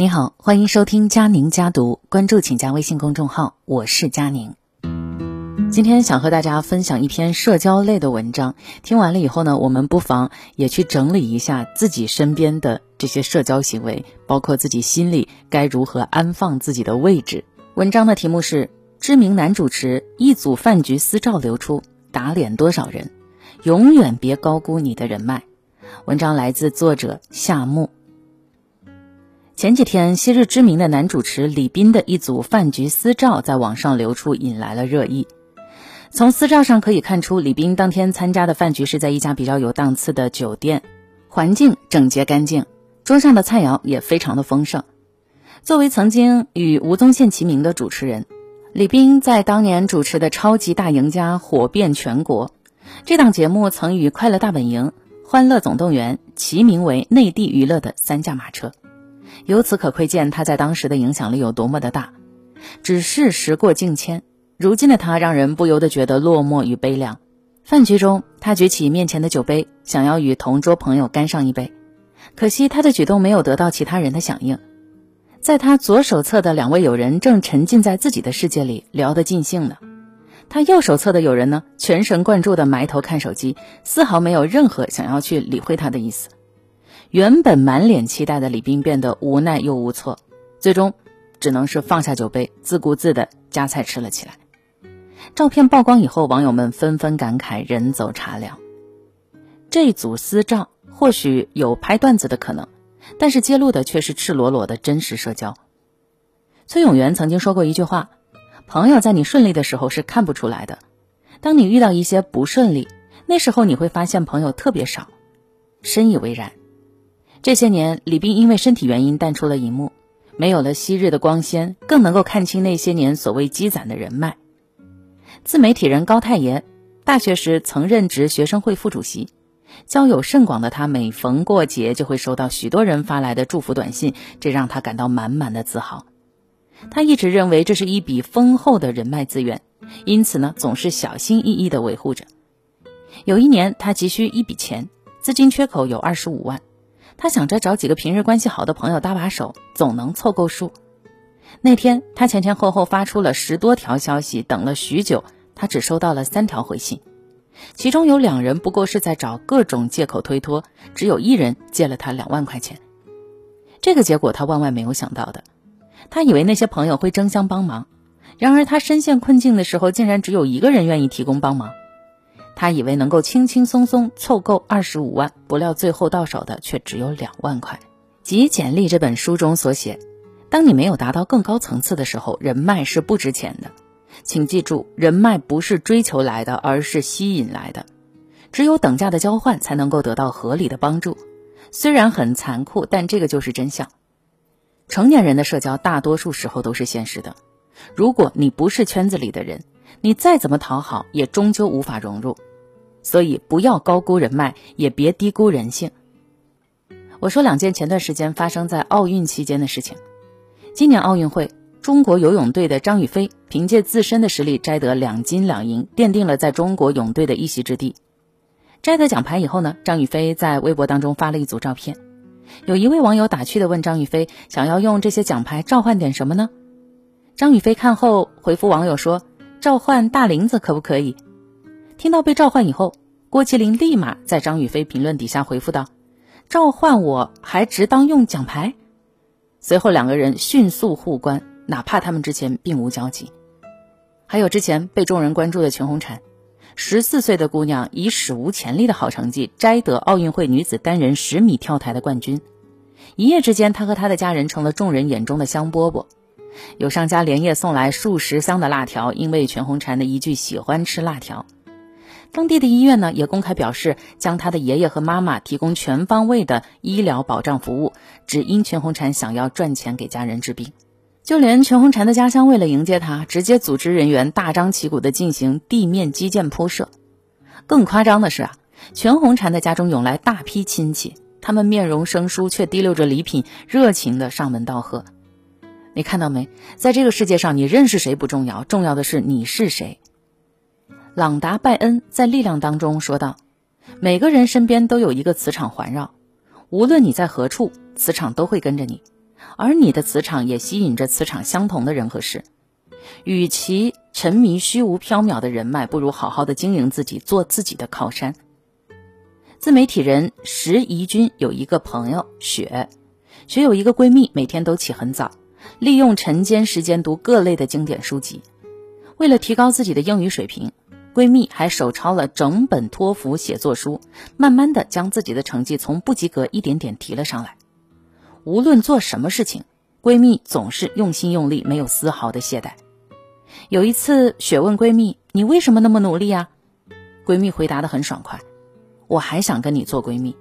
你好，欢迎收听佳宁家读，关注请加微信公众号，我是佳宁。今天想和大家分享一篇社交类的文章，听完了以后呢，我们不妨也去整理一下自己身边的这些社交行为，包括自己心里该如何安放自己的位置。文章的题目是：知名男主持一组饭局私照流出，打脸多少人？永远别高估你的人脉。文章来自作者夏木。前几天，昔日知名的男主持李斌的一组饭局私照在网上流出，引来了热议。从私照上可以看出，李斌当天参加的饭局是在一家比较有档次的酒店，环境整洁干净，桌上的菜肴也非常的丰盛。作为曾经与吴宗宪齐名的主持人，李斌在当年主持的《超级大赢家》火遍全国。这档节目曾与《快乐大本营》《欢乐总动员》齐名为内地娱乐的三驾马车。由此可窥见他在当时的影响力有多么的大。只是时过境迁，如今的他让人不由得觉得落寞与悲凉。饭局中，他举起面前的酒杯，想要与同桌朋友干上一杯，可惜他的举动没有得到其他人的响应。在他左手侧的两位友人正沉浸在自己的世界里聊得尽兴呢，他右手侧的友人呢，全神贯注地埋头看手机，丝毫没有任何想要去理会他的意思。原本满脸期待的李斌变得无奈又无措，最终只能是放下酒杯，自顾自地夹菜吃了起来。照片曝光以后，网友们纷纷感慨：“人走茶凉。”这组私照或许有拍段子的可能，但是揭露的却是赤裸裸的真实社交。崔永元曾经说过一句话：“朋友在你顺利的时候是看不出来的，当你遇到一些不顺利，那时候你会发现朋友特别少。”深以为然。这些年，李斌因为身体原因淡出了荧幕，没有了昔日的光鲜，更能够看清那些年所谓积攒的人脉。自媒体人高太爷，大学时曾任职学生会副主席，交友甚广的他，每逢过节就会收到许多人发来的祝福短信，这让他感到满满的自豪。他一直认为这是一笔丰厚的人脉资源，因此呢，总是小心翼翼地维护着。有一年，他急需一笔钱，资金缺口有二十五万。他想着找几个平日关系好的朋友搭把手，总能凑够数。那天，他前前后后发出了十多条消息，等了许久，他只收到了三条回信，其中有两人不过是在找各种借口推脱，只有一人借了他两万块钱。这个结果他万万没有想到的，他以为那些朋友会争相帮忙，然而他深陷困境的时候，竟然只有一个人愿意提供帮忙。他以为能够轻轻松松凑够二十五万，不料最后到手的却只有两万块。《极简历》这本书中所写，当你没有达到更高层次的时候，人脉是不值钱的。请记住，人脉不是追求来的，而是吸引来的。只有等价的交换，才能够得到合理的帮助。虽然很残酷，但这个就是真相。成年人的社交，大多数时候都是现实的。如果你不是圈子里的人，你再怎么讨好，也终究无法融入。所以不要高估人脉，也别低估人性。我说两件前段时间发生在奥运期间的事情。今年奥运会，中国游泳队的张雨霏凭借自身的实力摘得两金两银，奠定了在中国泳队的一席之地。摘得奖牌以后呢，张雨霏在微博当中发了一组照片。有一位网友打趣的问张雨霏：“想要用这些奖牌召唤点什么呢？”张雨霏看后回复网友说：“召唤大林子可不可以？”听到被召唤以后，郭麒麟立马在张雨霏评论底下回复道：“召唤我还值当用奖牌？”随后两个人迅速互关，哪怕他们之前并无交集。还有之前被众人关注的全红婵，十四岁的姑娘以史无前例的好成绩摘得奥运会女子单人十米跳台的冠军，一夜之间，她和她的家人成了众人眼中的香饽饽。有商家连夜送来数十箱的辣条，因为全红婵的一句喜欢吃辣条。当地的医院呢，也公开表示将他的爷爷和妈妈提供全方位的医疗保障服务，只因全红婵想要赚钱给家人治病。就连全红婵的家乡，为了迎接他，直接组织人员大张旗鼓地进行地面基建铺设。更夸张的是啊，全红婵的家中涌来大批亲戚，他们面容生疏，却提溜着礼品，热情地上门道贺。你看到没？在这个世界上，你认识谁不重要，重要的是你是谁。朗达·拜恩在《力量》当中说道：“每个人身边都有一个磁场环绕，无论你在何处，磁场都会跟着你。而你的磁场也吸引着磁场相同的人和事。与其沉迷虚无缥缈的人脉，不如好好的经营自己，做自己的靠山。自媒体人石怡君有一个朋友雪，雪有一个闺蜜，每天都起很早，利用晨间时间读各类的经典书籍。为了提高自己的英语水平，闺蜜还手抄了整本托福写作书，慢慢的将自己的成绩从不及格一点点提了上来。无论做什么事情，闺蜜总是用心用力，没有丝毫的懈怠。有一次，雪问闺蜜：“你为什么那么努力啊？”闺蜜回答的很爽快：“我还想跟你做闺蜜。”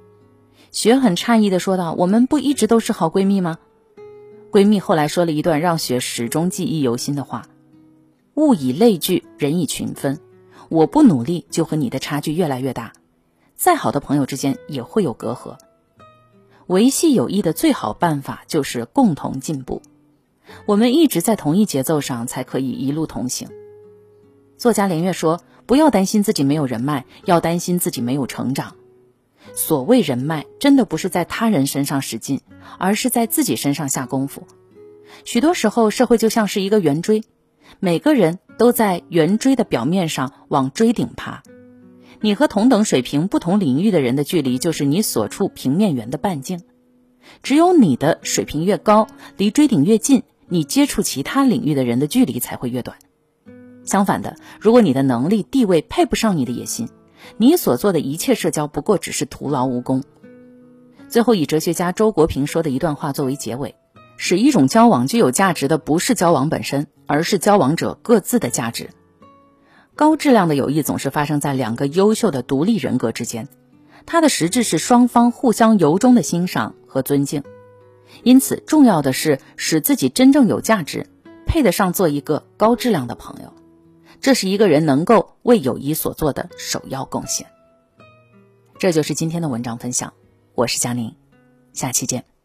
雪很诧异的说道：“我们不一直都是好闺蜜吗？”闺蜜后来说了一段让雪始终记忆犹新的话。物以类聚，人以群分。我不努力，就和你的差距越来越大。再好的朋友之间也会有隔阂。维系友谊的最好办法就是共同进步。我们一直在同一节奏上，才可以一路同行。作家连月说：“不要担心自己没有人脉，要担心自己没有成长。所谓人脉，真的不是在他人身上使劲，而是在自己身上下功夫。许多时候，社会就像是一个圆锥。”每个人都在圆锥的表面上往锥顶爬，你和同等水平、不同领域的人的距离，就是你所处平面圆的半径。只有你的水平越高，离锥顶越近，你接触其他领域的人的距离才会越短。相反的，如果你的能力、地位配不上你的野心，你所做的一切社交不过只是徒劳无功。最后，以哲学家周国平说的一段话作为结尾。使一种交往具有价值的不是交往本身，而是交往者各自的价值。高质量的友谊总是发生在两个优秀的独立人格之间，它的实质是双方互相由衷的欣赏和尊敬。因此，重要的是使自己真正有价值，配得上做一个高质量的朋友。这是一个人能够为友谊所做的首要贡献。这就是今天的文章分享，我是佳宁，下期见。